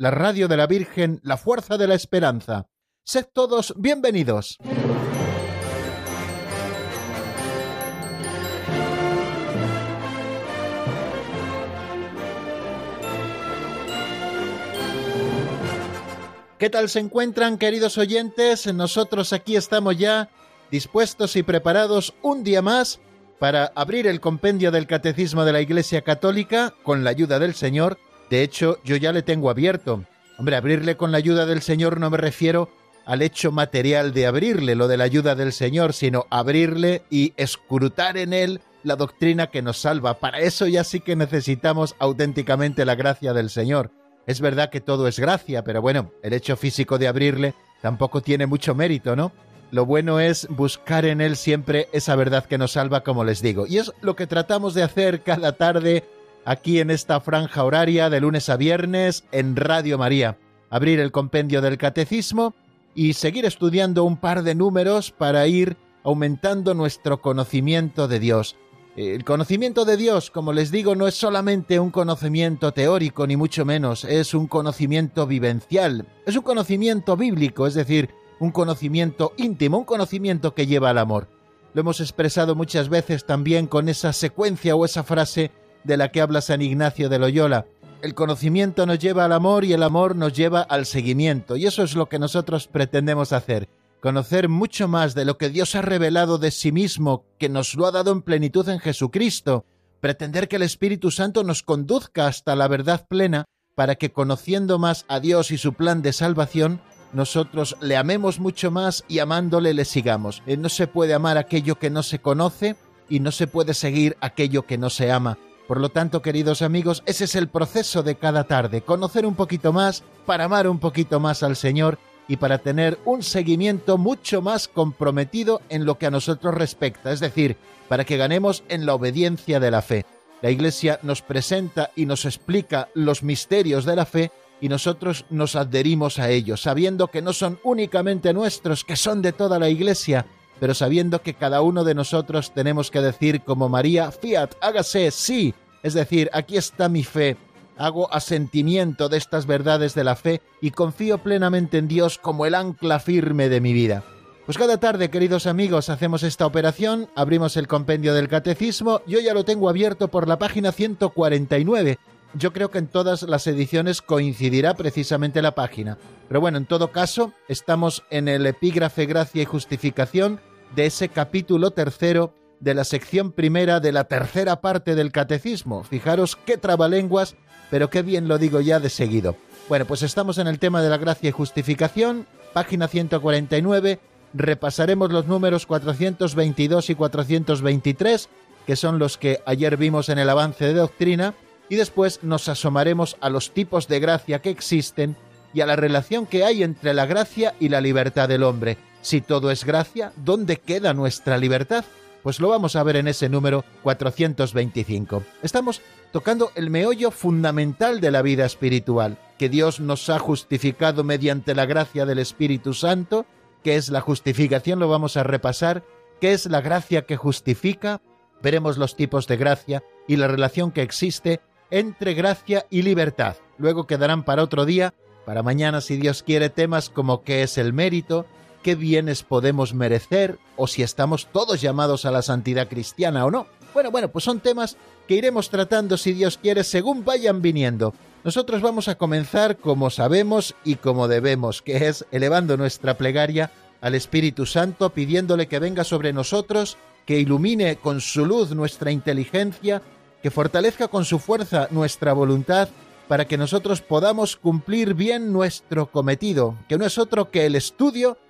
la radio de la Virgen, la fuerza de la esperanza. Sed todos bienvenidos. ¿Qué tal se encuentran, queridos oyentes? Nosotros aquí estamos ya dispuestos y preparados un día más para abrir el compendio del Catecismo de la Iglesia Católica con la ayuda del Señor. De hecho, yo ya le tengo abierto. Hombre, abrirle con la ayuda del Señor no me refiero al hecho material de abrirle, lo de la ayuda del Señor, sino abrirle y escrutar en él la doctrina que nos salva. Para eso ya sí que necesitamos auténticamente la gracia del Señor. Es verdad que todo es gracia, pero bueno, el hecho físico de abrirle tampoco tiene mucho mérito, ¿no? Lo bueno es buscar en él siempre esa verdad que nos salva, como les digo. Y es lo que tratamos de hacer cada tarde aquí en esta franja horaria de lunes a viernes en Radio María. Abrir el compendio del catecismo y seguir estudiando un par de números para ir aumentando nuestro conocimiento de Dios. El conocimiento de Dios, como les digo, no es solamente un conocimiento teórico, ni mucho menos, es un conocimiento vivencial, es un conocimiento bíblico, es decir, un conocimiento íntimo, un conocimiento que lleva al amor. Lo hemos expresado muchas veces también con esa secuencia o esa frase de la que habla San Ignacio de Loyola. El conocimiento nos lleva al amor y el amor nos lleva al seguimiento, y eso es lo que nosotros pretendemos hacer conocer mucho más de lo que Dios ha revelado de sí mismo, que nos lo ha dado en plenitud en Jesucristo, pretender que el Espíritu Santo nos conduzca hasta la verdad plena, para que conociendo más a Dios y su plan de salvación, nosotros le amemos mucho más y amándole le sigamos. Eh, no se puede amar aquello que no se conoce y no se puede seguir aquello que no se ama. Por lo tanto, queridos amigos, ese es el proceso de cada tarde, conocer un poquito más para amar un poquito más al Señor y para tener un seguimiento mucho más comprometido en lo que a nosotros respecta, es decir, para que ganemos en la obediencia de la fe. La Iglesia nos presenta y nos explica los misterios de la fe y nosotros nos adherimos a ellos, sabiendo que no son únicamente nuestros, que son de toda la Iglesia, pero sabiendo que cada uno de nosotros tenemos que decir como María, fiat, hágase, sí, es decir, aquí está mi fe, hago asentimiento de estas verdades de la fe y confío plenamente en Dios como el ancla firme de mi vida. Pues cada tarde, queridos amigos, hacemos esta operación, abrimos el compendio del catecismo, yo ya lo tengo abierto por la página 149. Yo creo que en todas las ediciones coincidirá precisamente la página. Pero bueno, en todo caso, estamos en el epígrafe Gracia y Justificación de ese capítulo tercero de la sección primera de la tercera parte del catecismo. Fijaros qué trabalenguas pero qué bien lo digo ya de seguido. Bueno, pues estamos en el tema de la gracia y justificación, página 149, repasaremos los números 422 y 423, que son los que ayer vimos en el avance de doctrina, y después nos asomaremos a los tipos de gracia que existen y a la relación que hay entre la gracia y la libertad del hombre. Si todo es gracia, ¿dónde queda nuestra libertad? Pues lo vamos a ver en ese número 425. Estamos tocando el meollo fundamental de la vida espiritual, que Dios nos ha justificado mediante la gracia del Espíritu Santo, que es la justificación, lo vamos a repasar, que es la gracia que justifica, veremos los tipos de gracia y la relación que existe entre gracia y libertad. Luego quedarán para otro día, para mañana si Dios quiere, temas como qué es el mérito, qué bienes podemos merecer o si estamos todos llamados a la santidad cristiana o no. Bueno, bueno, pues son temas que iremos tratando si Dios quiere según vayan viniendo. Nosotros vamos a comenzar como sabemos y como debemos, que es elevando nuestra plegaria al Espíritu Santo, pidiéndole que venga sobre nosotros, que ilumine con su luz nuestra inteligencia, que fortalezca con su fuerza nuestra voluntad, para que nosotros podamos cumplir bien nuestro cometido, que no es otro que el estudio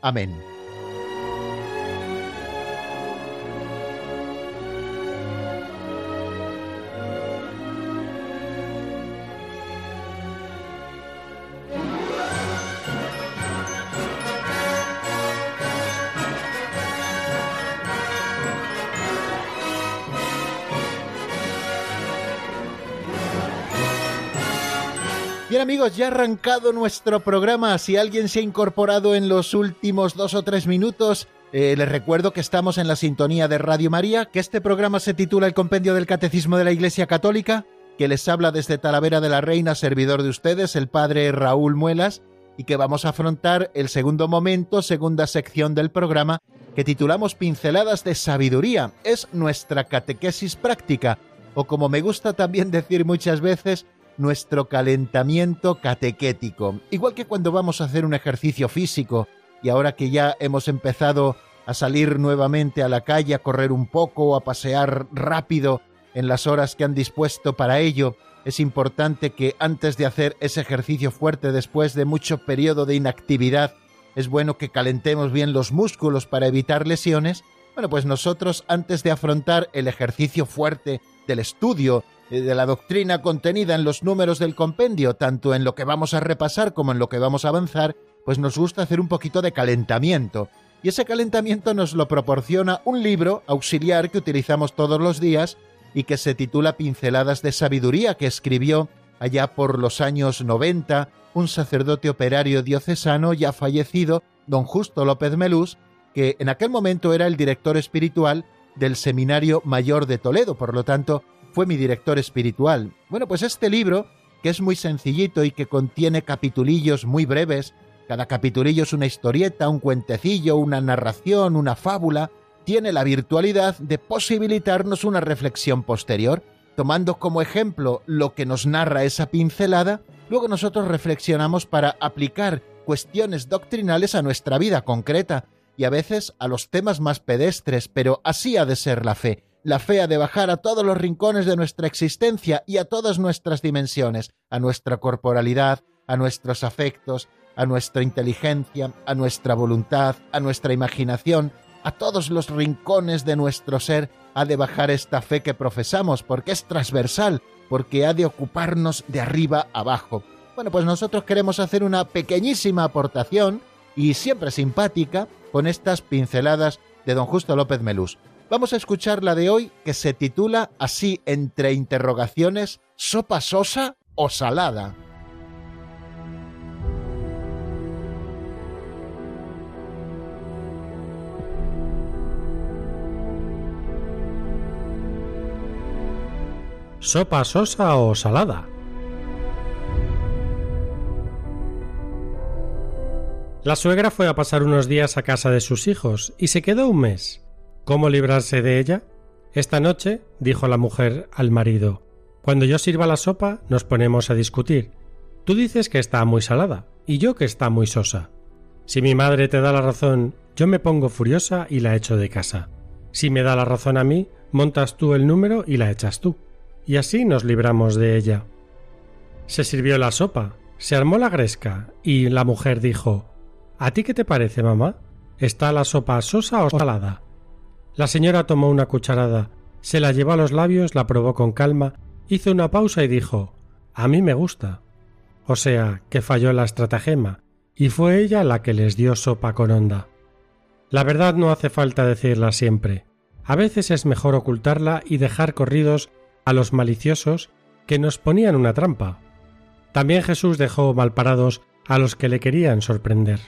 Amén. Ya ha arrancado nuestro programa. Si alguien se ha incorporado en los últimos dos o tres minutos, eh, les recuerdo que estamos en la sintonía de Radio María, que este programa se titula El Compendio del Catecismo de la Iglesia Católica, que les habla desde Talavera de la Reina, servidor de ustedes, el padre Raúl Muelas, y que vamos a afrontar el segundo momento, segunda sección del programa, que titulamos Pinceladas de Sabiduría. Es nuestra catequesis práctica, o como me gusta también decir muchas veces, nuestro calentamiento catequético. Igual que cuando vamos a hacer un ejercicio físico y ahora que ya hemos empezado a salir nuevamente a la calle, a correr un poco o a pasear rápido en las horas que han dispuesto para ello, es importante que antes de hacer ese ejercicio fuerte después de mucho periodo de inactividad, es bueno que calentemos bien los músculos para evitar lesiones. Bueno, pues nosotros antes de afrontar el ejercicio fuerte del estudio de la doctrina contenida en los números del compendio, tanto en lo que vamos a repasar como en lo que vamos a avanzar, pues nos gusta hacer un poquito de calentamiento. Y ese calentamiento nos lo proporciona un libro auxiliar que utilizamos todos los días y que se titula Pinceladas de Sabiduría, que escribió allá por los años 90 un sacerdote operario diocesano ya fallecido, don Justo López Melús, que en aquel momento era el director espiritual del Seminario Mayor de Toledo, por lo tanto fue mi director espiritual. Bueno, pues este libro, que es muy sencillito y que contiene capitulillos muy breves, cada capitulillo es una historieta, un cuentecillo, una narración, una fábula, tiene la virtualidad de posibilitarnos una reflexión posterior, tomando como ejemplo lo que nos narra esa pincelada, luego nosotros reflexionamos para aplicar cuestiones doctrinales a nuestra vida concreta y a veces a los temas más pedestres, pero así ha de ser la fe la fe ha de bajar a todos los rincones de nuestra existencia y a todas nuestras dimensiones, a nuestra corporalidad, a nuestros afectos, a nuestra inteligencia, a nuestra voluntad, a nuestra imaginación, a todos los rincones de nuestro ser ha de bajar esta fe que profesamos, porque es transversal, porque ha de ocuparnos de arriba abajo. Bueno, pues nosotros queremos hacer una pequeñísima aportación, y siempre simpática, con estas pinceladas de don Justo López Melús. Vamos a escuchar la de hoy que se titula así entre interrogaciones, ¿sopa sosa o salada? ¿Sopa sosa o salada? La suegra fue a pasar unos días a casa de sus hijos y se quedó un mes. ¿Cómo librarse de ella? Esta noche, dijo la mujer al marido, cuando yo sirva la sopa nos ponemos a discutir. Tú dices que está muy salada y yo que está muy sosa. Si mi madre te da la razón, yo me pongo furiosa y la echo de casa. Si me da la razón a mí, montas tú el número y la echas tú. Y así nos libramos de ella. Se sirvió la sopa, se armó la gresca y la mujer dijo ¿A ti qué te parece, mamá? ¿Está la sopa sosa o salada? La señora tomó una cucharada, se la llevó a los labios, la probó con calma, hizo una pausa y dijo A mí me gusta. O sea, que falló la estratagema, y fue ella la que les dio sopa con onda. La verdad no hace falta decirla siempre. A veces es mejor ocultarla y dejar corridos a los maliciosos que nos ponían una trampa. También Jesús dejó malparados a los que le querían sorprender.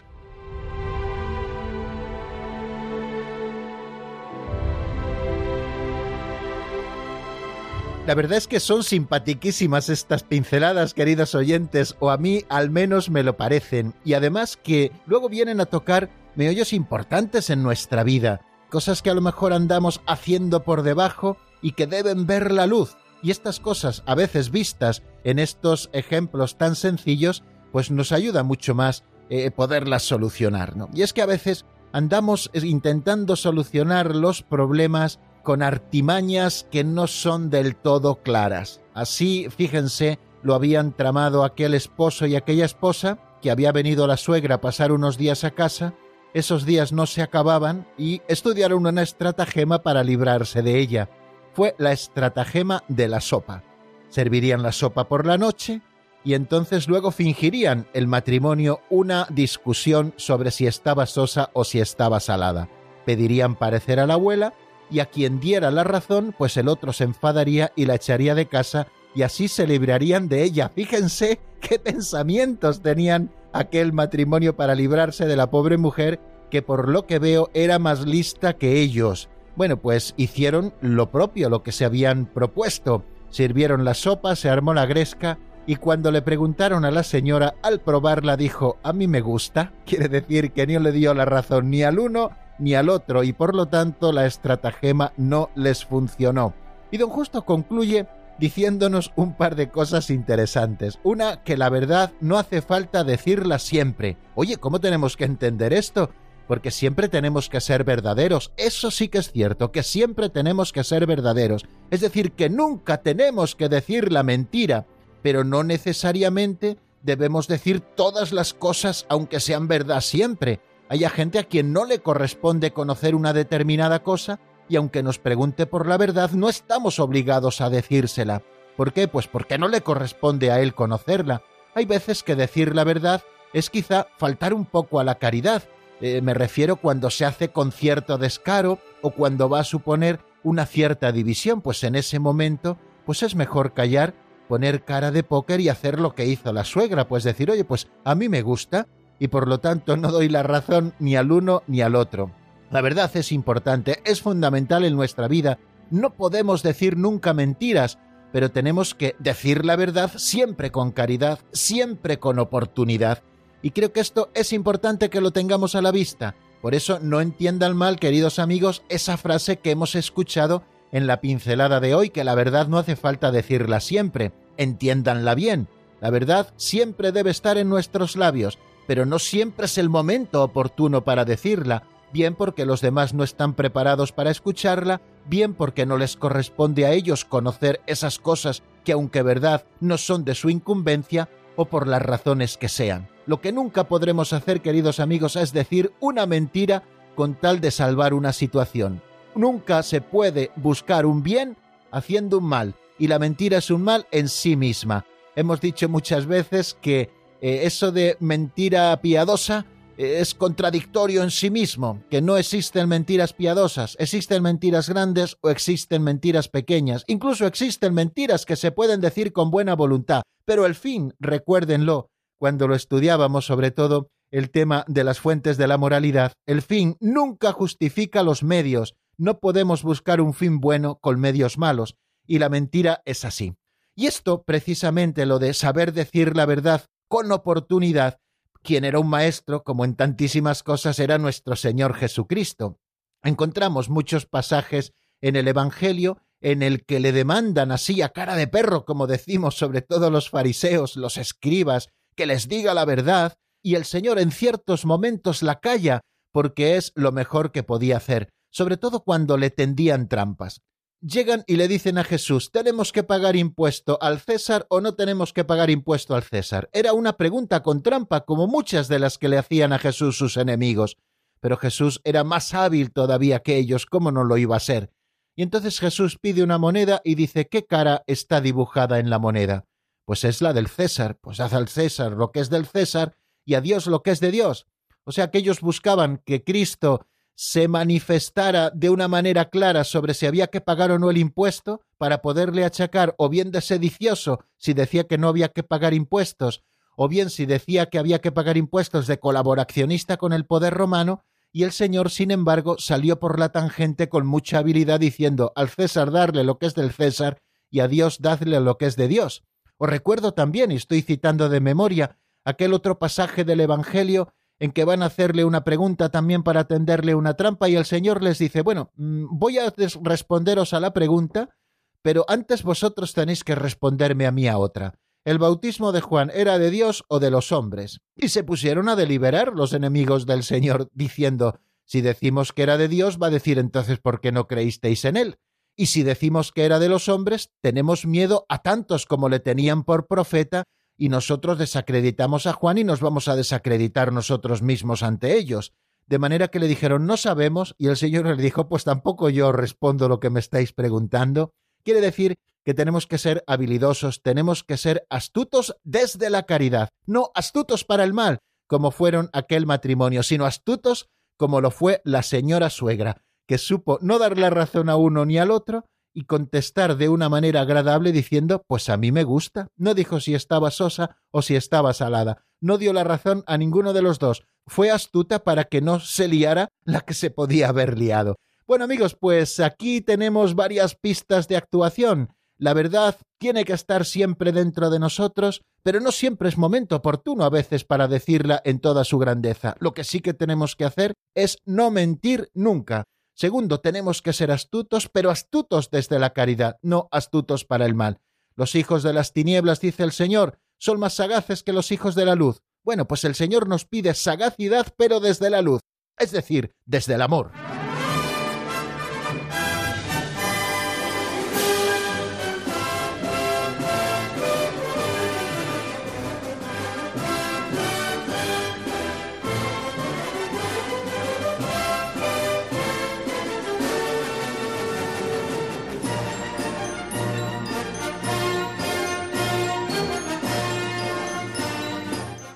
La verdad es que son simpatiquísimas estas pinceladas, queridos oyentes, o a mí al menos me lo parecen, y además que luego vienen a tocar meollos importantes en nuestra vida, cosas que a lo mejor andamos haciendo por debajo y que deben ver la luz. Y estas cosas, a veces vistas en estos ejemplos tan sencillos, pues nos ayuda mucho más eh, poderlas solucionar. ¿no? Y es que a veces andamos intentando solucionar los problemas con artimañas que no son del todo claras. Así, fíjense, lo habían tramado aquel esposo y aquella esposa, que había venido la suegra a pasar unos días a casa, esos días no se acababan y estudiaron una estratagema para librarse de ella. Fue la estratagema de la sopa. Servirían la sopa por la noche y entonces luego fingirían el matrimonio una discusión sobre si estaba sosa o si estaba salada. Pedirían parecer a la abuela y a quien diera la razón, pues el otro se enfadaría y la echaría de casa y así se librarían de ella. Fíjense qué pensamientos tenían aquel matrimonio para librarse de la pobre mujer que por lo que veo era más lista que ellos. Bueno, pues hicieron lo propio, lo que se habían propuesto. Sirvieron la sopa, se armó la gresca y cuando le preguntaron a la señora, al probarla dijo, a mí me gusta, quiere decir que no le dio la razón ni al uno ni al otro y por lo tanto la estratagema no les funcionó. Y don Justo concluye diciéndonos un par de cosas interesantes. Una, que la verdad no hace falta decirla siempre. Oye, ¿cómo tenemos que entender esto? Porque siempre tenemos que ser verdaderos. Eso sí que es cierto, que siempre tenemos que ser verdaderos. Es decir, que nunca tenemos que decir la mentira, pero no necesariamente debemos decir todas las cosas aunque sean verdad siempre. Hay gente a quien no le corresponde conocer una determinada cosa y aunque nos pregunte por la verdad, no estamos obligados a decírsela. ¿Por qué? Pues porque no le corresponde a él conocerla. Hay veces que decir la verdad es quizá faltar un poco a la caridad. Eh, me refiero cuando se hace con cierto descaro o cuando va a suponer una cierta división, pues en ese momento, pues es mejor callar, poner cara de póker y hacer lo que hizo la suegra, pues decir, oye, pues a mí me gusta y por lo tanto no doy la razón ni al uno ni al otro. La verdad es importante, es fundamental en nuestra vida. No podemos decir nunca mentiras, pero tenemos que decir la verdad siempre con caridad, siempre con oportunidad. Y creo que esto es importante que lo tengamos a la vista. Por eso no entiendan mal, queridos amigos, esa frase que hemos escuchado en la pincelada de hoy, que la verdad no hace falta decirla siempre. Entiéndanla bien. La verdad siempre debe estar en nuestros labios, pero no siempre es el momento oportuno para decirla bien porque los demás no están preparados para escucharla, bien porque no les corresponde a ellos conocer esas cosas que aunque verdad no son de su incumbencia, o por las razones que sean. Lo que nunca podremos hacer, queridos amigos, es decir una mentira con tal de salvar una situación. Nunca se puede buscar un bien haciendo un mal, y la mentira es un mal en sí misma. Hemos dicho muchas veces que eh, eso de mentira piadosa es contradictorio en sí mismo, que no existen mentiras piadosas, existen mentiras grandes o existen mentiras pequeñas, incluso existen mentiras que se pueden decir con buena voluntad, pero el fin, recuérdenlo, cuando lo estudiábamos sobre todo el tema de las fuentes de la moralidad, el fin nunca justifica los medios, no podemos buscar un fin bueno con medios malos, y la mentira es así. Y esto, precisamente lo de saber decir la verdad con oportunidad, quien era un maestro, como en tantísimas cosas, era nuestro Señor Jesucristo. Encontramos muchos pasajes en el Evangelio en el que le demandan así a cara de perro, como decimos sobre todo los fariseos, los escribas, que les diga la verdad, y el Señor en ciertos momentos la calla, porque es lo mejor que podía hacer, sobre todo cuando le tendían trampas llegan y le dicen a Jesús, ¿tenemos que pagar impuesto al César o no tenemos que pagar impuesto al César? Era una pregunta con trampa, como muchas de las que le hacían a Jesús sus enemigos. Pero Jesús era más hábil todavía que ellos, ¿cómo no lo iba a ser? Y entonces Jesús pide una moneda y dice, ¿qué cara está dibujada en la moneda? Pues es la del César, pues haz al César lo que es del César y a Dios lo que es de Dios. O sea que ellos buscaban que Cristo se manifestara de una manera clara sobre si había que pagar o no el impuesto para poderle achacar o bien de sedicioso si decía que no había que pagar impuestos, o bien si decía que había que pagar impuestos de colaboracionista con el poder romano, y el señor, sin embargo, salió por la tangente con mucha habilidad diciendo al César darle lo que es del César y a Dios dadle lo que es de Dios. Os recuerdo también, y estoy citando de memoria, aquel otro pasaje del Evangelio en que van a hacerle una pregunta también para tenderle una trampa y el Señor les dice, bueno, mm, voy a responderos a la pregunta, pero antes vosotros tenéis que responderme a mí a otra. ¿El bautismo de Juan era de Dios o de los hombres? Y se pusieron a deliberar los enemigos del Señor, diciendo, si decimos que era de Dios, va a decir entonces por qué no creísteis en él. Y si decimos que era de los hombres, tenemos miedo a tantos como le tenían por profeta, y nosotros desacreditamos a Juan y nos vamos a desacreditar nosotros mismos ante ellos. De manera que le dijeron, no sabemos, y el Señor le dijo, pues tampoco yo respondo lo que me estáis preguntando. Quiere decir que tenemos que ser habilidosos, tenemos que ser astutos desde la caridad, no astutos para el mal, como fueron aquel matrimonio, sino astutos como lo fue la señora suegra, que supo no dar la razón a uno ni al otro, y contestar de una manera agradable diciendo pues a mí me gusta. No dijo si estaba sosa o si estaba salada. No dio la razón a ninguno de los dos. Fue astuta para que no se liara la que se podía haber liado. Bueno amigos, pues aquí tenemos varias pistas de actuación. La verdad tiene que estar siempre dentro de nosotros, pero no siempre es momento oportuno a veces para decirla en toda su grandeza. Lo que sí que tenemos que hacer es no mentir nunca. Segundo, tenemos que ser astutos, pero astutos desde la caridad, no astutos para el mal. Los hijos de las tinieblas, dice el Señor, son más sagaces que los hijos de la luz. Bueno, pues el Señor nos pide sagacidad, pero desde la luz, es decir, desde el amor.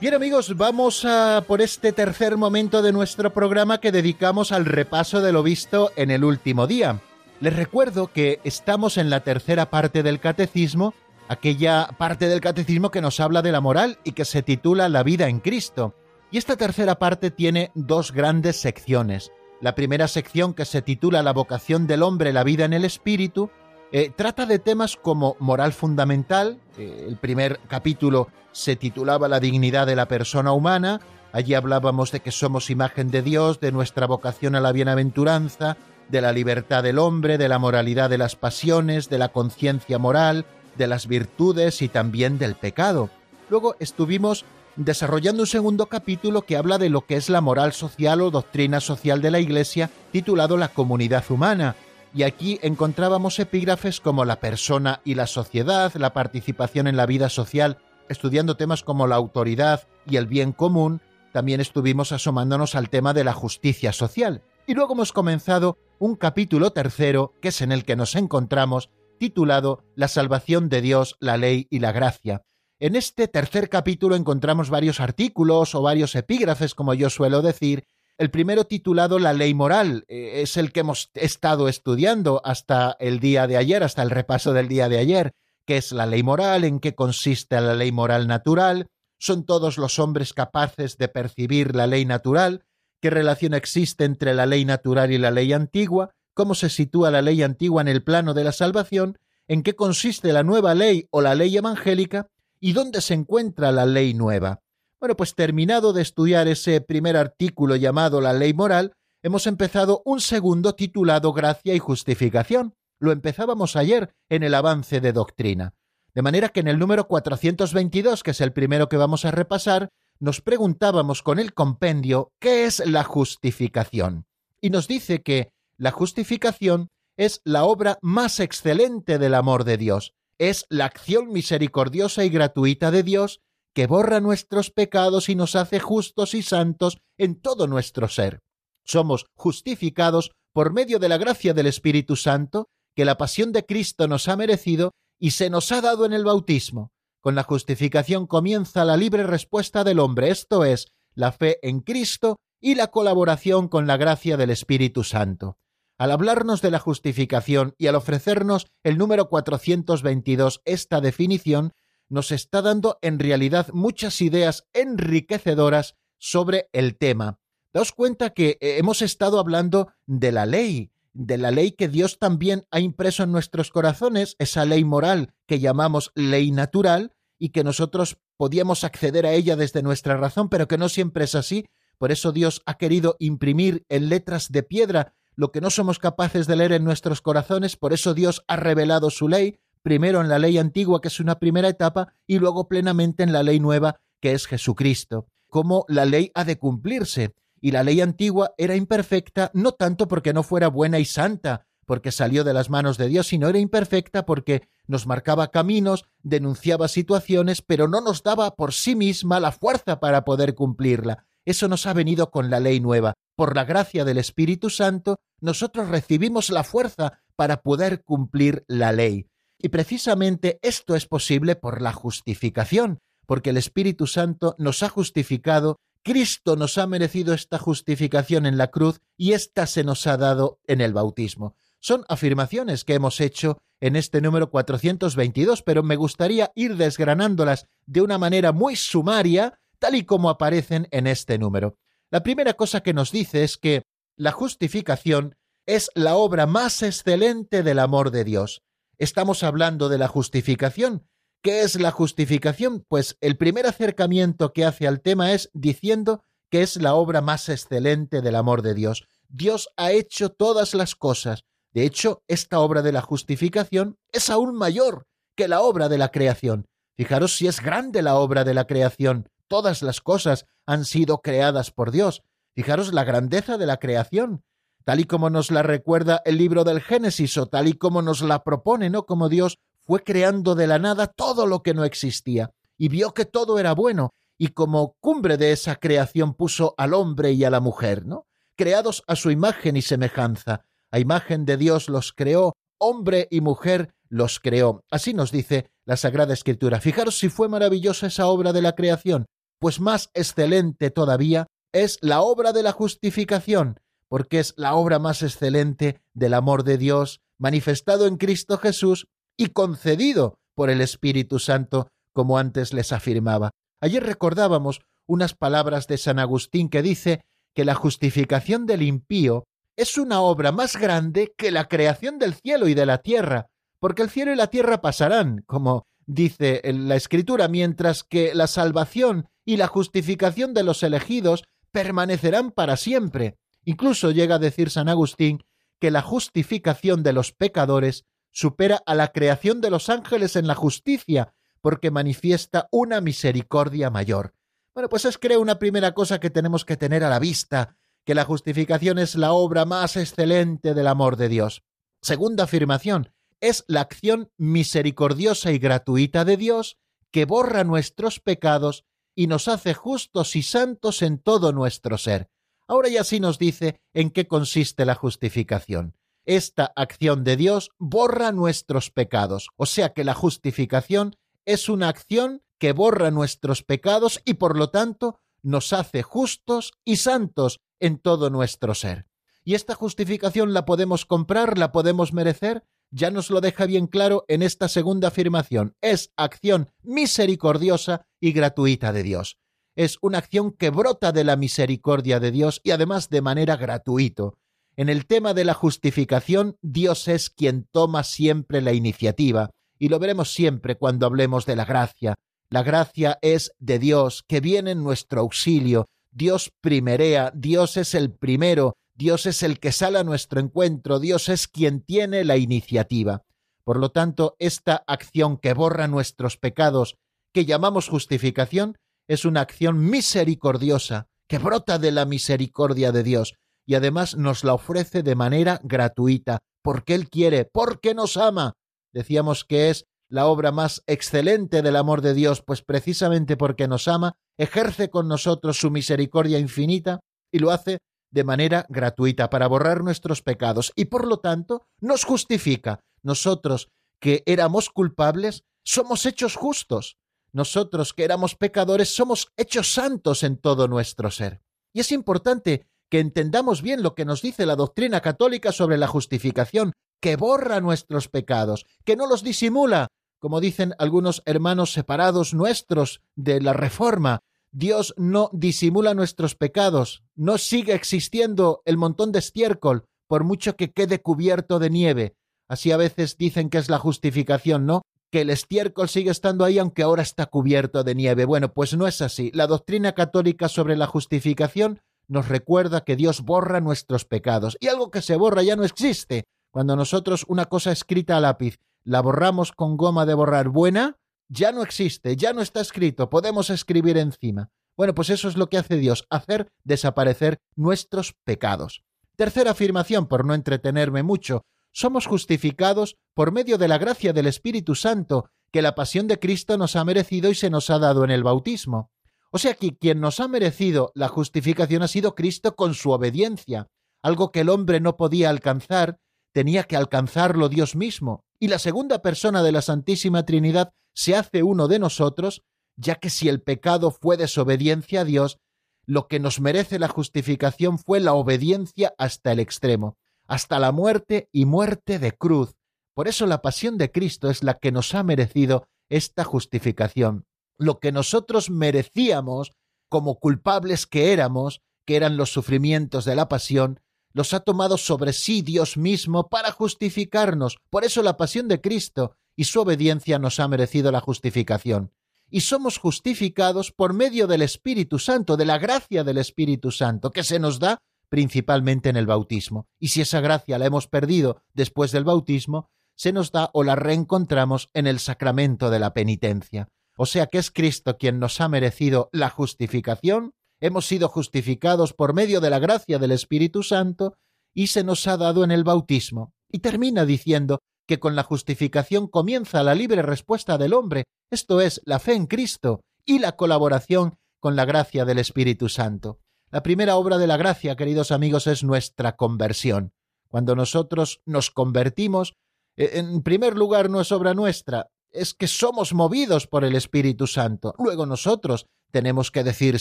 Bien amigos, vamos a por este tercer momento de nuestro programa que dedicamos al repaso de lo visto en el último día. Les recuerdo que estamos en la tercera parte del catecismo, aquella parte del catecismo que nos habla de la moral y que se titula La vida en Cristo. Y esta tercera parte tiene dos grandes secciones. La primera sección que se titula La vocación del hombre, la vida en el espíritu, eh, trata de temas como moral fundamental, eh, el primer capítulo se titulaba La dignidad de la persona humana, allí hablábamos de que somos imagen de Dios, de nuestra vocación a la bienaventuranza, de la libertad del hombre, de la moralidad de las pasiones, de la conciencia moral, de las virtudes y también del pecado. Luego estuvimos desarrollando un segundo capítulo que habla de lo que es la moral social o doctrina social de la Iglesia, titulado La comunidad humana, y aquí encontrábamos epígrafes como la persona y la sociedad, la participación en la vida social, estudiando temas como la autoridad y el bien común, también estuvimos asomándonos al tema de la justicia social. Y luego hemos comenzado un capítulo tercero, que es en el que nos encontramos, titulado La salvación de Dios, la ley y la gracia. En este tercer capítulo encontramos varios artículos o varios epígrafes, como yo suelo decir, el primero titulado La ley moral eh, es el que hemos estado estudiando hasta el día de ayer, hasta el repaso del día de ayer, que es la ley moral, en qué consiste la ley moral natural, son todos los hombres capaces de percibir la ley natural, qué relación existe entre la ley natural y la ley antigua, cómo se sitúa la ley antigua en el plano de la salvación, en qué consiste la nueva ley o la ley evangélica y dónde se encuentra la ley nueva. Bueno, pues terminado de estudiar ese primer artículo llamado la ley moral, hemos empezado un segundo titulado Gracia y Justificación. Lo empezábamos ayer en el avance de doctrina. De manera que en el número 422, que es el primero que vamos a repasar, nos preguntábamos con el compendio ¿qué es la justificación? Y nos dice que la justificación es la obra más excelente del amor de Dios, es la acción misericordiosa y gratuita de Dios que borra nuestros pecados y nos hace justos y santos en todo nuestro ser. Somos justificados por medio de la gracia del Espíritu Santo que la pasión de Cristo nos ha merecido y se nos ha dado en el bautismo. Con la justificación comienza la libre respuesta del hombre, esto es, la fe en Cristo y la colaboración con la gracia del Espíritu Santo. Al hablarnos de la justificación y al ofrecernos el número 422 esta definición, nos está dando en realidad muchas ideas enriquecedoras sobre el tema. Daos cuenta que eh, hemos estado hablando de la ley, de la ley que Dios también ha impreso en nuestros corazones, esa ley moral que llamamos ley natural y que nosotros podíamos acceder a ella desde nuestra razón, pero que no siempre es así. Por eso Dios ha querido imprimir en letras de piedra lo que no somos capaces de leer en nuestros corazones, por eso Dios ha revelado su ley, primero en la ley antigua, que es una primera etapa, y luego plenamente en la ley nueva, que es Jesucristo. Cómo la ley ha de cumplirse. Y la ley antigua era imperfecta no tanto porque no fuera buena y santa, porque salió de las manos de Dios, sino era imperfecta porque nos marcaba caminos, denunciaba situaciones, pero no nos daba por sí misma la fuerza para poder cumplirla. Eso nos ha venido con la ley nueva. Por la gracia del Espíritu Santo, nosotros recibimos la fuerza para poder cumplir la ley. Y precisamente esto es posible por la justificación, porque el Espíritu Santo nos ha justificado, Cristo nos ha merecido esta justificación en la cruz y ésta se nos ha dado en el bautismo. Son afirmaciones que hemos hecho en este número 422, pero me gustaría ir desgranándolas de una manera muy sumaria, tal y como aparecen en este número. La primera cosa que nos dice es que la justificación es la obra más excelente del amor de Dios. Estamos hablando de la justificación. ¿Qué es la justificación? Pues el primer acercamiento que hace al tema es diciendo que es la obra más excelente del amor de Dios. Dios ha hecho todas las cosas, de hecho, esta obra de la justificación es aún mayor que la obra de la creación. Fijaros si es grande la obra de la creación. Todas las cosas han sido creadas por Dios. Fijaros la grandeza de la creación, tal y como nos la recuerda el libro del Génesis o tal y como nos la propone, ¿no? Como Dios fue creando de la nada todo lo que no existía y vio que todo era bueno y como cumbre de esa creación puso al hombre y a la mujer, ¿no? Creados a su imagen y semejanza a imagen de Dios los creó, hombre y mujer los creó. Así nos dice la Sagrada Escritura. Fijaros si fue maravillosa esa obra de la creación, pues más excelente todavía es la obra de la justificación, porque es la obra más excelente del amor de Dios manifestado en Cristo Jesús y concedido por el Espíritu Santo, como antes les afirmaba. Ayer recordábamos unas palabras de San Agustín que dice que la justificación del impío es una obra más grande que la creación del cielo y de la tierra, porque el cielo y la tierra pasarán, como dice la Escritura, mientras que la salvación y la justificación de los elegidos permanecerán para siempre. Incluso llega a decir San Agustín que la justificación de los pecadores supera a la creación de los ángeles en la justicia, porque manifiesta una misericordia mayor. Bueno, pues es creo una primera cosa que tenemos que tener a la vista que la justificación es la obra más excelente del amor de Dios. Segunda afirmación, es la acción misericordiosa y gratuita de Dios que borra nuestros pecados y nos hace justos y santos en todo nuestro ser. Ahora ya sí nos dice en qué consiste la justificación. Esta acción de Dios borra nuestros pecados, o sea que la justificación es una acción que borra nuestros pecados y por lo tanto nos hace justos y santos en todo nuestro ser. Y esta justificación la podemos comprar, la podemos merecer, ya nos lo deja bien claro en esta segunda afirmación. Es acción misericordiosa y gratuita de Dios. Es una acción que brota de la misericordia de Dios y además de manera gratuito. En el tema de la justificación, Dios es quien toma siempre la iniciativa, y lo veremos siempre cuando hablemos de la gracia. La gracia es de Dios, que viene en nuestro auxilio, Dios primerea, Dios es el primero, Dios es el que sale a nuestro encuentro, Dios es quien tiene la iniciativa. Por lo tanto, esta acción que borra nuestros pecados, que llamamos justificación, es una acción misericordiosa, que brota de la misericordia de Dios, y además nos la ofrece de manera gratuita, porque Él quiere, porque nos ama. Decíamos que es la obra más excelente del amor de Dios, pues precisamente porque nos ama, ejerce con nosotros su misericordia infinita y lo hace de manera gratuita para borrar nuestros pecados y por lo tanto nos justifica. Nosotros que éramos culpables somos hechos justos. Nosotros que éramos pecadores somos hechos santos en todo nuestro ser. Y es importante que entendamos bien lo que nos dice la doctrina católica sobre la justificación, que borra nuestros pecados, que no los disimula, como dicen algunos hermanos separados nuestros de la Reforma. Dios no disimula nuestros pecados, no sigue existiendo el montón de estiércol, por mucho que quede cubierto de nieve. Así a veces dicen que es la justificación, ¿no? Que el estiércol sigue estando ahí aunque ahora está cubierto de nieve. Bueno, pues no es así. La doctrina católica sobre la justificación nos recuerda que Dios borra nuestros pecados y algo que se borra ya no existe. Cuando nosotros una cosa escrita a lápiz la borramos con goma de borrar buena, ya no existe, ya no está escrito, podemos escribir encima. Bueno, pues eso es lo que hace Dios, hacer desaparecer nuestros pecados. Tercera afirmación, por no entretenerme mucho, somos justificados por medio de la gracia del Espíritu Santo que la pasión de Cristo nos ha merecido y se nos ha dado en el bautismo. O sea que quien nos ha merecido la justificación ha sido Cristo con su obediencia, algo que el hombre no podía alcanzar, tenía que alcanzarlo Dios mismo. Y la segunda persona de la Santísima Trinidad se hace uno de nosotros, ya que si el pecado fue desobediencia a Dios, lo que nos merece la justificación fue la obediencia hasta el extremo, hasta la muerte y muerte de cruz. Por eso la pasión de Cristo es la que nos ha merecido esta justificación. Lo que nosotros merecíamos como culpables que éramos, que eran los sufrimientos de la pasión, los ha tomado sobre sí Dios mismo para justificarnos. Por eso la pasión de Cristo y su obediencia nos ha merecido la justificación. Y somos justificados por medio del Espíritu Santo, de la gracia del Espíritu Santo, que se nos da principalmente en el bautismo. Y si esa gracia la hemos perdido después del bautismo, se nos da o la reencontramos en el sacramento de la penitencia. O sea que es Cristo quien nos ha merecido la justificación hemos sido justificados por medio de la gracia del Espíritu Santo y se nos ha dado en el bautismo. Y termina diciendo que con la justificación comienza la libre respuesta del hombre, esto es, la fe en Cristo y la colaboración con la gracia del Espíritu Santo. La primera obra de la gracia, queridos amigos, es nuestra conversión. Cuando nosotros nos convertimos, eh, en primer lugar no es obra nuestra, es que somos movidos por el Espíritu Santo. Luego nosotros tenemos que decir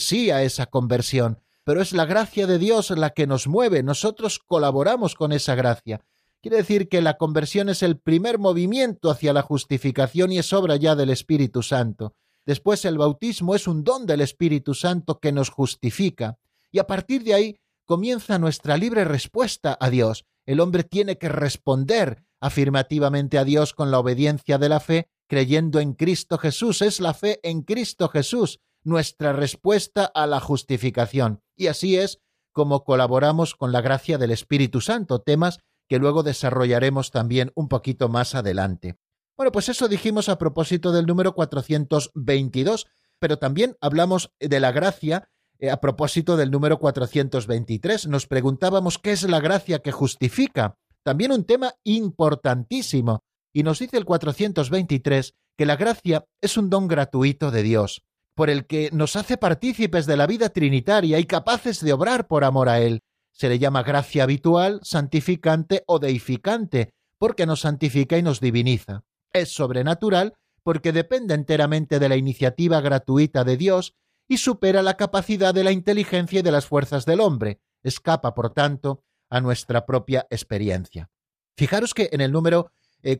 sí a esa conversión, pero es la gracia de Dios la que nos mueve, nosotros colaboramos con esa gracia. Quiere decir que la conversión es el primer movimiento hacia la justificación y es obra ya del Espíritu Santo. Después el bautismo es un don del Espíritu Santo que nos justifica. Y a partir de ahí comienza nuestra libre respuesta a Dios. El hombre tiene que responder afirmativamente a Dios con la obediencia de la fe, creyendo en Cristo Jesús. Es la fe en Cristo Jesús nuestra respuesta a la justificación. Y así es como colaboramos con la gracia del Espíritu Santo, temas que luego desarrollaremos también un poquito más adelante. Bueno, pues eso dijimos a propósito del número 422, pero también hablamos de la gracia eh, a propósito del número 423. Nos preguntábamos qué es la gracia que justifica. También un tema importantísimo. Y nos dice el 423 que la gracia es un don gratuito de Dios por el que nos hace partícipes de la vida trinitaria y capaces de obrar por amor a Él. Se le llama gracia habitual, santificante o deificante, porque nos santifica y nos diviniza. Es sobrenatural porque depende enteramente de la iniciativa gratuita de Dios y supera la capacidad de la inteligencia y de las fuerzas del hombre. Escapa, por tanto, a nuestra propia experiencia. Fijaros que en el número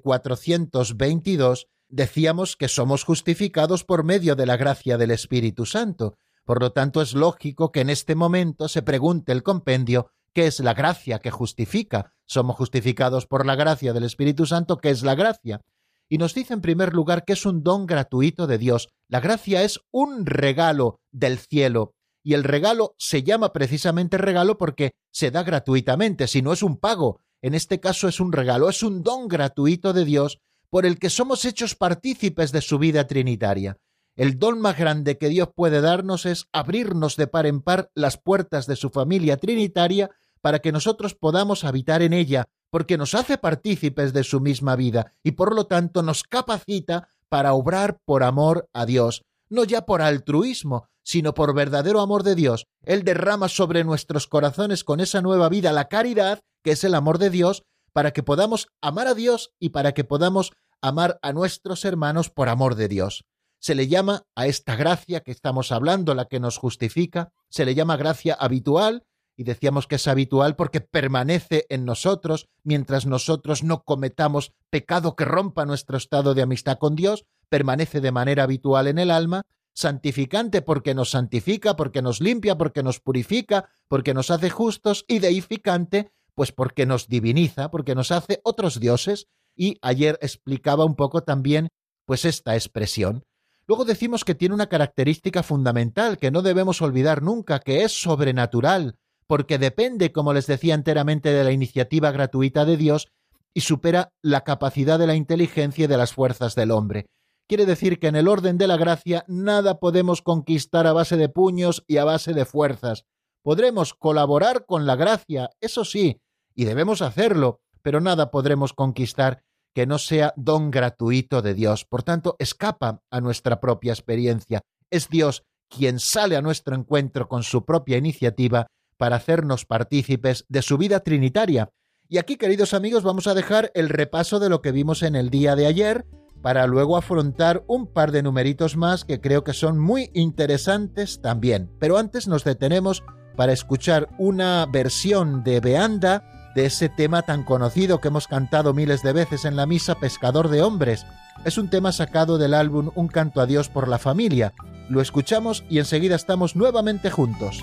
422 eh, decíamos que somos justificados por medio de la gracia del Espíritu Santo. Por lo tanto, es lógico que en este momento se pregunte el compendio qué es la gracia que justifica. Somos justificados por la gracia del Espíritu Santo, ¿qué es la gracia? Y nos dice en primer lugar que es un don gratuito de Dios. La gracia es un regalo del cielo. Y el regalo se llama precisamente regalo porque se da gratuitamente, si no es un pago. En este caso es un regalo, es un don gratuito de Dios por el que somos hechos partícipes de su vida trinitaria. El don más grande que Dios puede darnos es abrirnos de par en par las puertas de su familia trinitaria para que nosotros podamos habitar en ella, porque nos hace partícipes de su misma vida y por lo tanto nos capacita para obrar por amor a Dios, no ya por altruismo, sino por verdadero amor de Dios. Él derrama sobre nuestros corazones con esa nueva vida la caridad, que es el amor de Dios, para que podamos amar a Dios y para que podamos amar a nuestros hermanos por amor de Dios. Se le llama a esta gracia que estamos hablando, la que nos justifica, se le llama gracia habitual, y decíamos que es habitual porque permanece en nosotros mientras nosotros no cometamos pecado que rompa nuestro estado de amistad con Dios, permanece de manera habitual en el alma, santificante porque nos santifica, porque nos limpia, porque nos purifica, porque nos hace justos, y deificante, pues porque nos diviniza, porque nos hace otros dioses, y ayer explicaba un poco también pues esta expresión. Luego decimos que tiene una característica fundamental que no debemos olvidar nunca, que es sobrenatural, porque depende, como les decía enteramente, de la iniciativa gratuita de Dios y supera la capacidad de la inteligencia y de las fuerzas del hombre. Quiere decir que en el orden de la gracia nada podemos conquistar a base de puños y a base de fuerzas. Podremos colaborar con la gracia, eso sí, y debemos hacerlo, pero nada podremos conquistar que no sea don gratuito de Dios. Por tanto, escapa a nuestra propia experiencia. Es Dios quien sale a nuestro encuentro con su propia iniciativa para hacernos partícipes de su vida trinitaria. Y aquí, queridos amigos, vamos a dejar el repaso de lo que vimos en el día de ayer, para luego afrontar un par de numeritos más que creo que son muy interesantes también. Pero antes nos detenemos para escuchar una versión de Beanda de ese tema tan conocido que hemos cantado miles de veces en la misa Pescador de Hombres. Es un tema sacado del álbum Un canto a Dios por la familia. Lo escuchamos y enseguida estamos nuevamente juntos.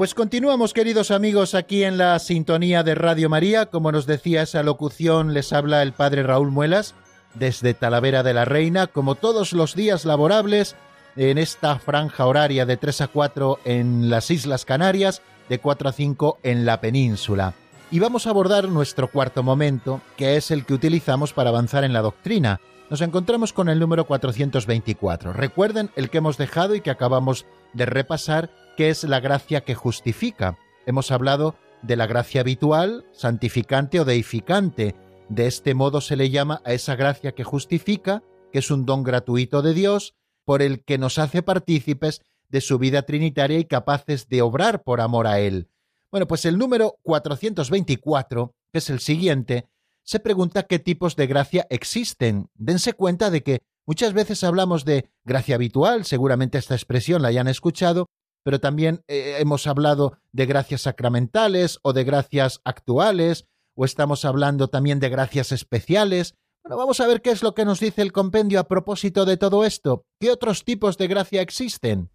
Pues continuamos, queridos amigos, aquí en la sintonía de Radio María. Como nos decía esa locución, les habla el padre Raúl Muelas desde Talavera de la Reina, como todos los días laborables, en esta franja horaria de 3 a 4 en las Islas Canarias, de 4 a 5 en la península. Y vamos a abordar nuestro cuarto momento, que es el que utilizamos para avanzar en la doctrina. Nos encontramos con el número 424. Recuerden el que hemos dejado y que acabamos de repasar ¿Qué es la gracia que justifica? Hemos hablado de la gracia habitual, santificante o deificante. De este modo se le llama a esa gracia que justifica, que es un don gratuito de Dios, por el que nos hace partícipes de su vida trinitaria y capaces de obrar por amor a Él. Bueno, pues el número 424, que es el siguiente, se pregunta qué tipos de gracia existen. Dense cuenta de que muchas veces hablamos de gracia habitual, seguramente esta expresión la hayan escuchado, pero también eh, hemos hablado de gracias sacramentales o de gracias actuales, o estamos hablando también de gracias especiales. Bueno, vamos a ver qué es lo que nos dice el compendio a propósito de todo esto. ¿Qué otros tipos de gracia existen?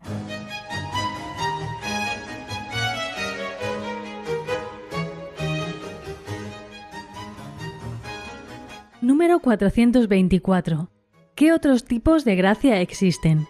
Número 424. ¿Qué otros tipos de gracia existen?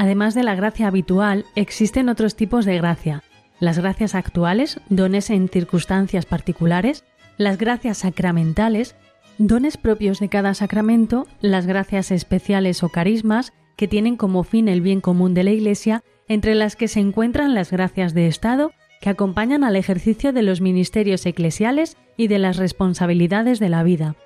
Además de la gracia habitual, existen otros tipos de gracia. Las gracias actuales, dones en circunstancias particulares, las gracias sacramentales, dones propios de cada sacramento, las gracias especiales o carismas, que tienen como fin el bien común de la Iglesia, entre las que se encuentran las gracias de Estado, que acompañan al ejercicio de los ministerios eclesiales y de las responsabilidades de la vida.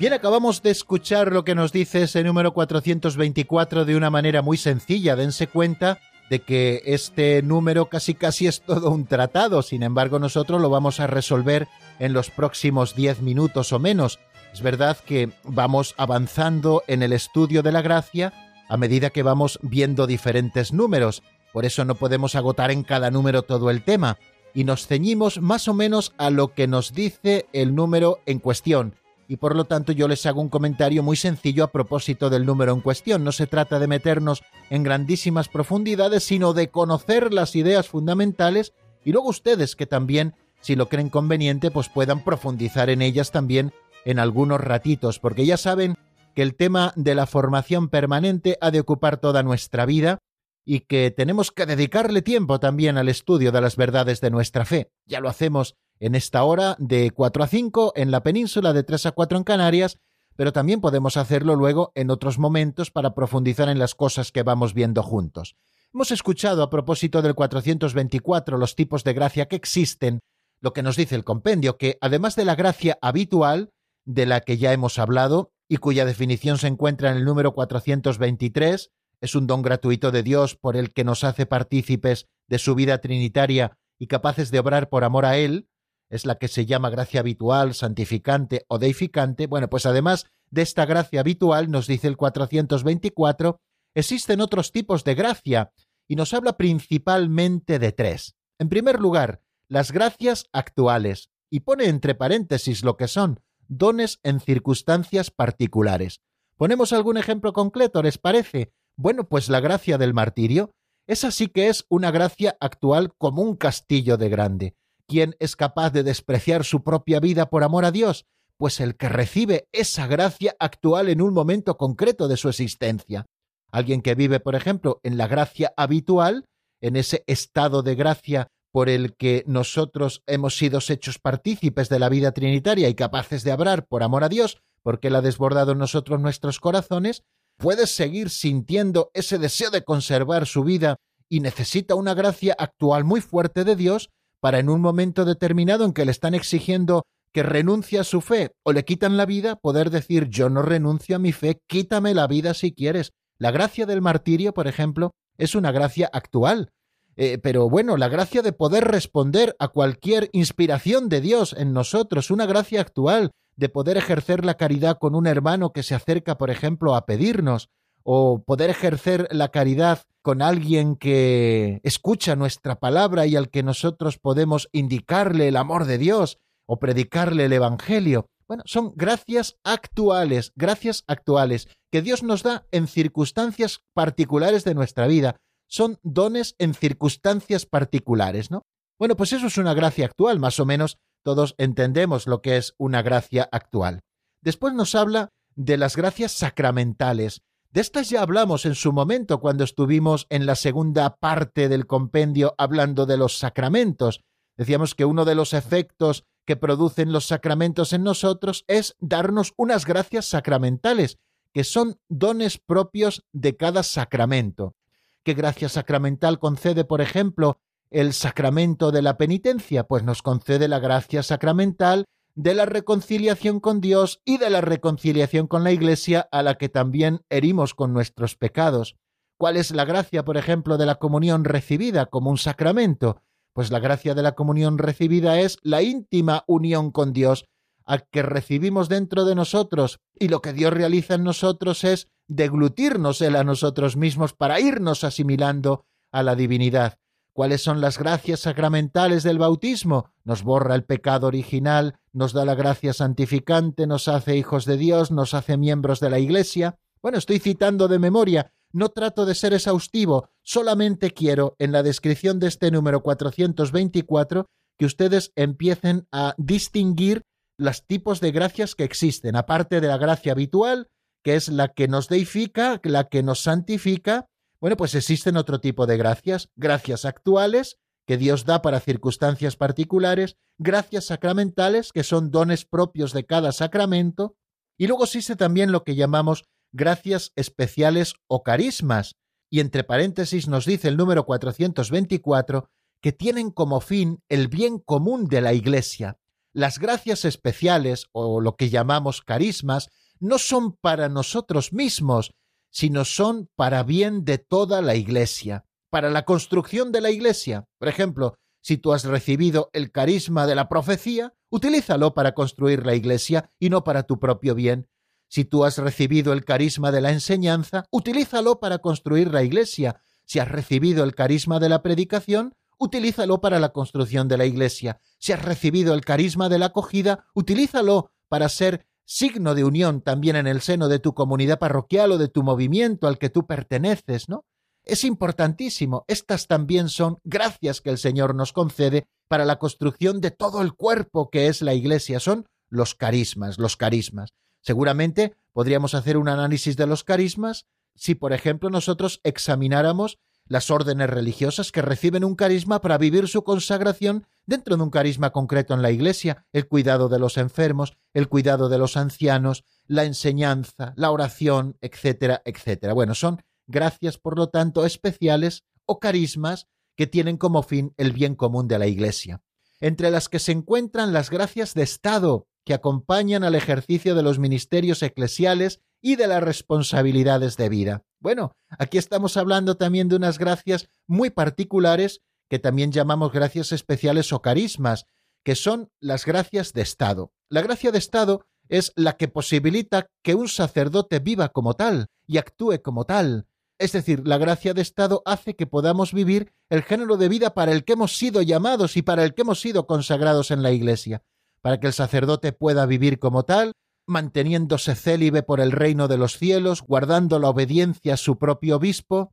Bien, acabamos de escuchar lo que nos dice ese número 424 de una manera muy sencilla. Dense cuenta de que este número casi casi es todo un tratado, sin embargo nosotros lo vamos a resolver en los próximos 10 minutos o menos. Es verdad que vamos avanzando en el estudio de la gracia a medida que vamos viendo diferentes números, por eso no podemos agotar en cada número todo el tema, y nos ceñimos más o menos a lo que nos dice el número en cuestión y por lo tanto yo les hago un comentario muy sencillo a propósito del número en cuestión. No se trata de meternos en grandísimas profundidades, sino de conocer las ideas fundamentales y luego ustedes que también, si lo creen conveniente, pues puedan profundizar en ellas también en algunos ratitos, porque ya saben que el tema de la formación permanente ha de ocupar toda nuestra vida y que tenemos que dedicarle tiempo también al estudio de las verdades de nuestra fe. Ya lo hacemos en esta hora de 4 a 5 en la península, de 3 a 4 en Canarias, pero también podemos hacerlo luego en otros momentos para profundizar en las cosas que vamos viendo juntos. Hemos escuchado a propósito del 424 los tipos de gracia que existen, lo que nos dice el compendio, que además de la gracia habitual, de la que ya hemos hablado y cuya definición se encuentra en el número 423, es un don gratuito de Dios por el que nos hace partícipes de su vida trinitaria y capaces de obrar por amor a Él, es la que se llama gracia habitual, santificante o deificante. Bueno, pues además de esta gracia habitual, nos dice el 424, existen otros tipos de gracia y nos habla principalmente de tres. En primer lugar, las gracias actuales, y pone entre paréntesis lo que son dones en circunstancias particulares. ¿Ponemos algún ejemplo concreto, les parece? Bueno, pues la gracia del martirio, esa sí que es una gracia actual como un castillo de grande. ¿Quién es capaz de despreciar su propia vida por amor a Dios? Pues el que recibe esa gracia actual en un momento concreto de su existencia. Alguien que vive, por ejemplo, en la gracia habitual, en ese estado de gracia por el que nosotros hemos sido hechos partícipes de la vida trinitaria y capaces de hablar por amor a Dios, porque Él ha desbordado en nosotros nuestros corazones, puede seguir sintiendo ese deseo de conservar su vida y necesita una gracia actual muy fuerte de Dios para en un momento determinado en que le están exigiendo que renuncie a su fe o le quitan la vida, poder decir yo no renuncio a mi fe, quítame la vida si quieres. La gracia del martirio, por ejemplo, es una gracia actual. Eh, pero bueno, la gracia de poder responder a cualquier inspiración de Dios en nosotros, una gracia actual de poder ejercer la caridad con un hermano que se acerca, por ejemplo, a pedirnos, o poder ejercer la caridad con alguien que escucha nuestra palabra y al que nosotros podemos indicarle el amor de Dios o predicarle el Evangelio. Bueno, son gracias actuales, gracias actuales que Dios nos da en circunstancias particulares de nuestra vida. Son dones en circunstancias particulares, ¿no? Bueno, pues eso es una gracia actual, más o menos todos entendemos lo que es una gracia actual. Después nos habla de las gracias sacramentales. De estas ya hablamos en su momento cuando estuvimos en la segunda parte del compendio hablando de los sacramentos. Decíamos que uno de los efectos que producen los sacramentos en nosotros es darnos unas gracias sacramentales, que son dones propios de cada sacramento. ¿Qué gracia sacramental concede, por ejemplo, el sacramento de la penitencia? Pues nos concede la gracia sacramental de la reconciliación con Dios y de la reconciliación con la Iglesia a la que también herimos con nuestros pecados. ¿Cuál es la gracia, por ejemplo, de la comunión recibida como un sacramento? Pues la gracia de la comunión recibida es la íntima unión con Dios, a que recibimos dentro de nosotros, y lo que Dios realiza en nosotros es deglutirnos Él a nosotros mismos para irnos asimilando a la divinidad. ¿Cuáles son las gracias sacramentales del bautismo? Nos borra el pecado original, nos da la gracia santificante, nos hace hijos de Dios, nos hace miembros de la Iglesia. Bueno, estoy citando de memoria, no trato de ser exhaustivo, solamente quiero, en la descripción de este número 424, que ustedes empiecen a distinguir los tipos de gracias que existen, aparte de la gracia habitual, que es la que nos deifica, la que nos santifica, bueno, pues existen otro tipo de gracias, gracias actuales, que Dios da para circunstancias particulares, gracias sacramentales, que son dones propios de cada sacramento, y luego existe también lo que llamamos gracias especiales o carismas, y entre paréntesis nos dice el número 424, que tienen como fin el bien común de la Iglesia. Las gracias especiales, o lo que llamamos carismas, no son para nosotros mismos, sino son para bien de toda la Iglesia, para la construcción de la Iglesia. Por ejemplo, si tú has recibido el carisma de la profecía, utilízalo para construir la Iglesia y no para tu propio bien. Si tú has recibido el carisma de la enseñanza, utilízalo para construir la Iglesia. Si has recibido el carisma de la predicación, utilízalo para la construcción de la Iglesia. Si has recibido el carisma de la acogida, utilízalo para ser signo de unión también en el seno de tu comunidad parroquial o de tu movimiento al que tú perteneces, ¿no? Es importantísimo. Estas también son gracias que el Señor nos concede para la construcción de todo el cuerpo que es la Iglesia. Son los carismas, los carismas. Seguramente podríamos hacer un análisis de los carismas si, por ejemplo, nosotros examináramos las órdenes religiosas que reciben un carisma para vivir su consagración dentro de un carisma concreto en la Iglesia, el cuidado de los enfermos, el cuidado de los ancianos, la enseñanza, la oración, etcétera, etcétera. Bueno, son gracias, por lo tanto, especiales o carismas que tienen como fin el bien común de la Iglesia, entre las que se encuentran las gracias de Estado, que acompañan al ejercicio de los ministerios eclesiales y de las responsabilidades de vida. Bueno, aquí estamos hablando también de unas gracias muy particulares que también llamamos gracias especiales o carismas, que son las gracias de Estado. La gracia de Estado es la que posibilita que un sacerdote viva como tal y actúe como tal. Es decir, la gracia de Estado hace que podamos vivir el género de vida para el que hemos sido llamados y para el que hemos sido consagrados en la Iglesia, para que el sacerdote pueda vivir como tal, manteniéndose célibe por el reino de los cielos, guardando la obediencia a su propio obispo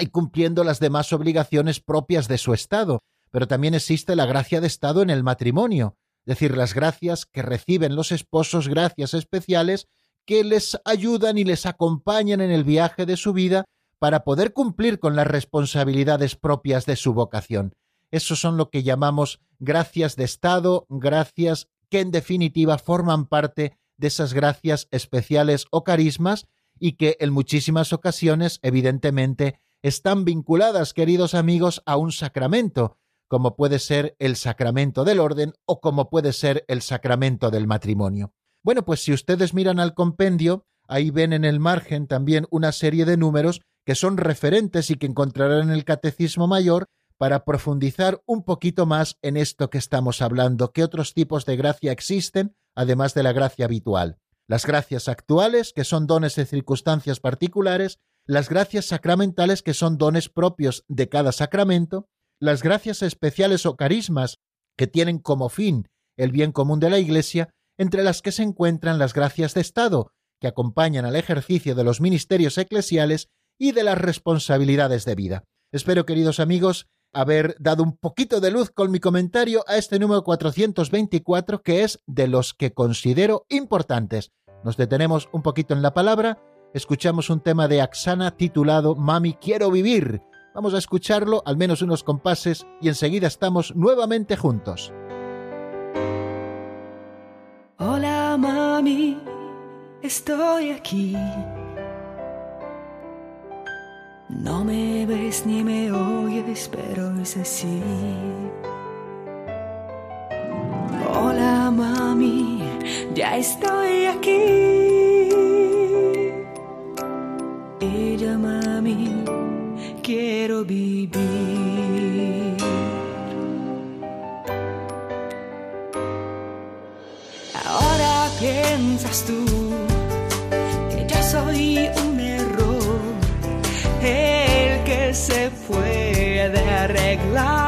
y cumpliendo las demás obligaciones propias de su estado. Pero también existe la gracia de estado en el matrimonio, es decir, las gracias que reciben los esposos, gracias especiales que les ayudan y les acompañan en el viaje de su vida para poder cumplir con las responsabilidades propias de su vocación. Esos son lo que llamamos gracias de Estado, gracias que en definitiva forman parte de esas gracias especiales o carismas y que en muchísimas ocasiones, evidentemente, están vinculadas, queridos amigos, a un sacramento, como puede ser el sacramento del orden o como puede ser el sacramento del matrimonio. Bueno, pues si ustedes miran al compendio, ahí ven en el margen también una serie de números que son referentes y que encontrarán en el Catecismo Mayor para profundizar un poquito más en esto que estamos hablando, qué otros tipos de gracia existen, además de la gracia habitual. Las gracias actuales, que son dones de circunstancias particulares, las gracias sacramentales, que son dones propios de cada sacramento, las gracias especiales o carismas, que tienen como fin el bien común de la Iglesia, entre las que se encuentran las gracias de Estado, que acompañan al ejercicio de los ministerios eclesiales y de las responsabilidades de vida. Espero, queridos amigos, haber dado un poquito de luz con mi comentario a este número 424, que es de los que considero importantes. Nos detenemos un poquito en la palabra, escuchamos un tema de Axana titulado Mami, quiero vivir. Vamos a escucharlo, al menos unos compases, y enseguida estamos nuevamente juntos. Hola, mami, estoy aquí. No me ves ni me oyes, pero es así. Hola mami, ya estoy aquí. Ella mami, quiero vivir. Ahora piensas tú que yo soy un el que se puede arreglar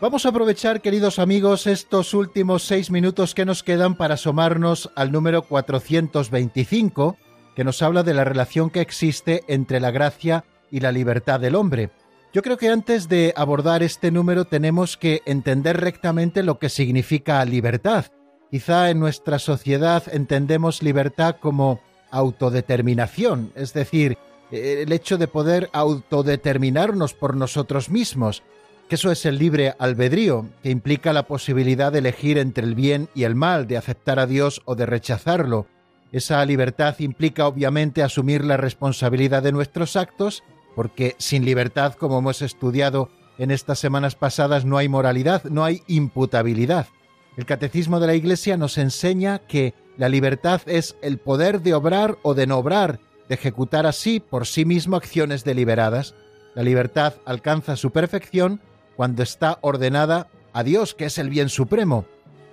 Vamos a aprovechar, queridos amigos, estos últimos seis minutos que nos quedan para asomarnos al número 425, que nos habla de la relación que existe entre la gracia y la libertad del hombre. Yo creo que antes de abordar este número tenemos que entender rectamente lo que significa libertad. Quizá en nuestra sociedad entendemos libertad como autodeterminación, es decir, el hecho de poder autodeterminarnos por nosotros mismos, que eso es el libre albedrío, que implica la posibilidad de elegir entre el bien y el mal, de aceptar a Dios o de rechazarlo. Esa libertad implica obviamente asumir la responsabilidad de nuestros actos porque sin libertad, como hemos estudiado en estas semanas pasadas, no hay moralidad, no hay imputabilidad. El catecismo de la Iglesia nos enseña que la libertad es el poder de obrar o de no obrar, de ejecutar así por sí mismo acciones deliberadas. La libertad alcanza su perfección cuando está ordenada a Dios, que es el bien supremo.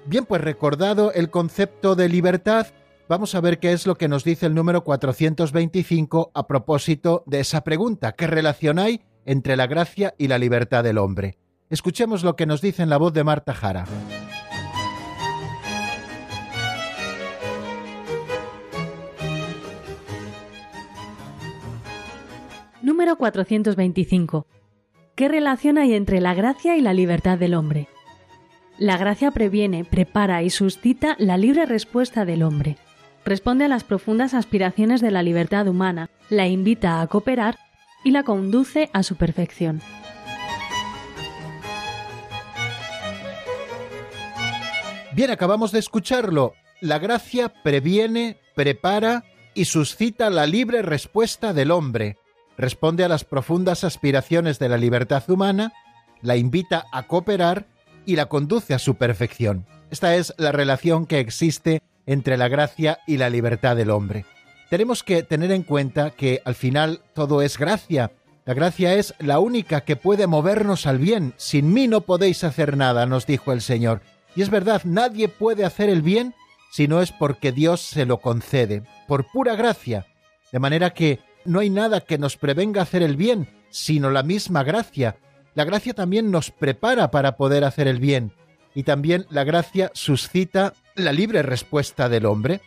Bien, pues recordado el concepto de libertad, vamos a ver qué es lo que nos dice el número 425 a propósito de esa pregunta, ¿qué relación hay entre la gracia y la libertad del hombre? Escuchemos lo que nos dice en la voz de Marta Jara. Número 425. ¿Qué relación hay entre la gracia y la libertad del hombre? La gracia previene, prepara y suscita la libre respuesta del hombre. Responde a las profundas aspiraciones de la libertad humana, la invita a cooperar y la conduce a su perfección. Bien, acabamos de escucharlo. La gracia previene, prepara y suscita la libre respuesta del hombre responde a las profundas aspiraciones de la libertad humana, la invita a cooperar y la conduce a su perfección. Esta es la relación que existe entre la gracia y la libertad del hombre. Tenemos que tener en cuenta que al final todo es gracia. La gracia es la única que puede movernos al bien. Sin mí no podéis hacer nada, nos dijo el Señor. Y es verdad, nadie puede hacer el bien si no es porque Dios se lo concede, por pura gracia. De manera que no hay nada que nos prevenga hacer el bien, sino la misma gracia. La gracia también nos prepara para poder hacer el bien, y también la gracia suscita la libre respuesta del hombre,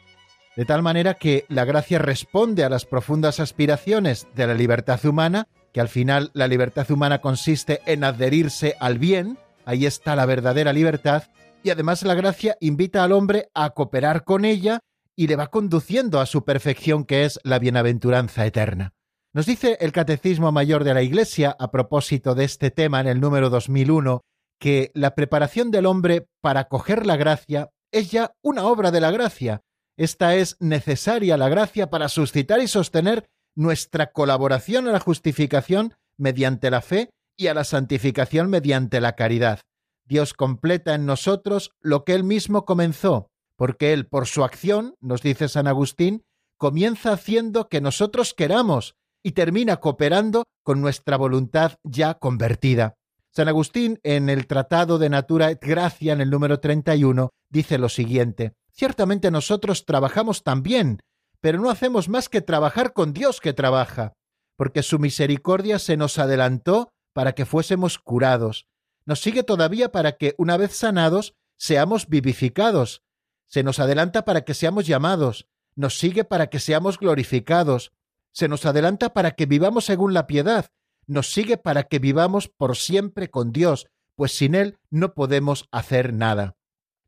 de tal manera que la gracia responde a las profundas aspiraciones de la libertad humana, que al final la libertad humana consiste en adherirse al bien, ahí está la verdadera libertad, y además la gracia invita al hombre a cooperar con ella y le va conduciendo a su perfección que es la bienaventuranza eterna. Nos dice el Catecismo Mayor de la Iglesia a propósito de este tema en el número 2001 que la preparación del hombre para coger la gracia es ya una obra de la gracia. Esta es necesaria la gracia para suscitar y sostener nuestra colaboración a la justificación mediante la fe y a la santificación mediante la caridad. Dios completa en nosotros lo que Él mismo comenzó, porque Él, por su acción, nos dice San Agustín, comienza haciendo que nosotros queramos y termina cooperando con nuestra voluntad ya convertida. San Agustín, en el Tratado de Natura et Gracia, en el número 31, dice lo siguiente, Ciertamente nosotros trabajamos también, pero no hacemos más que trabajar con Dios que trabaja, porque su misericordia se nos adelantó para que fuésemos curados. Nos sigue todavía para que, una vez sanados, seamos vivificados, se nos adelanta para que seamos llamados, nos sigue para que seamos glorificados, se nos adelanta para que vivamos según la piedad, nos sigue para que vivamos por siempre con Dios, pues sin Él no podemos hacer nada.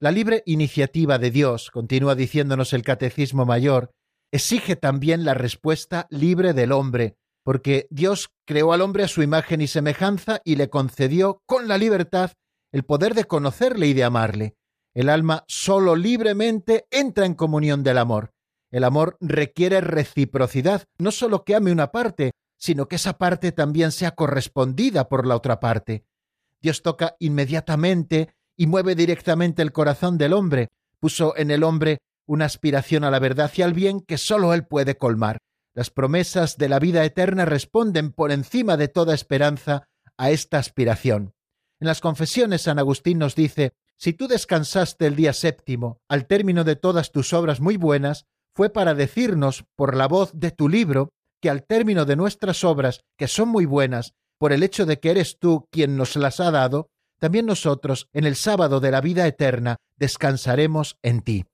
La libre iniciativa de Dios, continúa diciéndonos el Catecismo Mayor, exige también la respuesta libre del hombre, porque Dios creó al hombre a su imagen y semejanza y le concedió con la libertad el poder de conocerle y de amarle. El alma solo libremente entra en comunión del amor. El amor requiere reciprocidad, no solo que ame una parte, sino que esa parte también sea correspondida por la otra parte. Dios toca inmediatamente y mueve directamente el corazón del hombre, puso en el hombre una aspiración a la verdad y al bien que sólo Él puede colmar. Las promesas de la vida eterna responden por encima de toda esperanza a esta aspiración. En las confesiones San Agustín nos dice si tú descansaste el día séptimo, al término de todas tus obras muy buenas, fue para decirnos, por la voz de tu libro, que al término de nuestras obras, que son muy buenas, por el hecho de que eres tú quien nos las ha dado, también nosotros, en el sábado de la vida eterna, descansaremos en ti.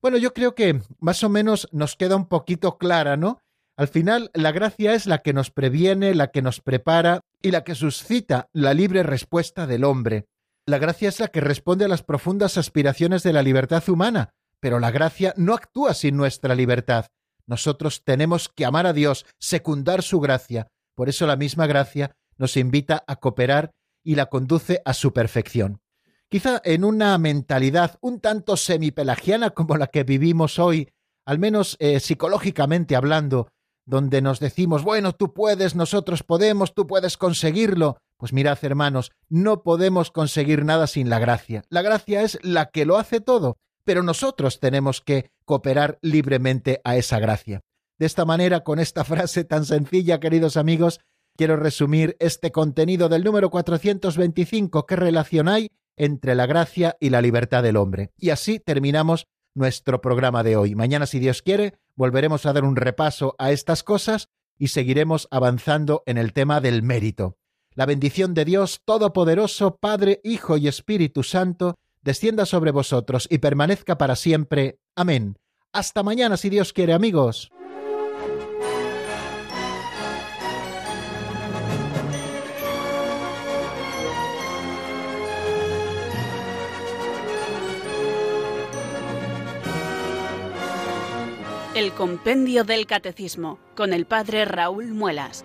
Bueno, yo creo que más o menos nos queda un poquito clara, ¿no? Al final, la gracia es la que nos previene, la que nos prepara y la que suscita la libre respuesta del hombre. La gracia es la que responde a las profundas aspiraciones de la libertad humana, pero la gracia no actúa sin nuestra libertad. Nosotros tenemos que amar a Dios, secundar su gracia. Por eso la misma gracia nos invita a cooperar y la conduce a su perfección. Quizá en una mentalidad un tanto semipelagiana como la que vivimos hoy, al menos eh, psicológicamente hablando, donde nos decimos, bueno, tú puedes, nosotros podemos, tú puedes conseguirlo. Pues mirad, hermanos, no podemos conseguir nada sin la gracia. La gracia es la que lo hace todo, pero nosotros tenemos que cooperar libremente a esa gracia. De esta manera, con esta frase tan sencilla, queridos amigos, quiero resumir este contenido del número 425, qué relación hay entre la gracia y la libertad del hombre. Y así terminamos nuestro programa de hoy. Mañana, si Dios quiere, volveremos a dar un repaso a estas cosas y seguiremos avanzando en el tema del mérito. La bendición de Dios Todopoderoso, Padre, Hijo y Espíritu Santo, descienda sobre vosotros y permanezca para siempre. Amén. Hasta mañana, si Dios quiere, amigos. El Compendio del Catecismo con el Padre Raúl Muelas.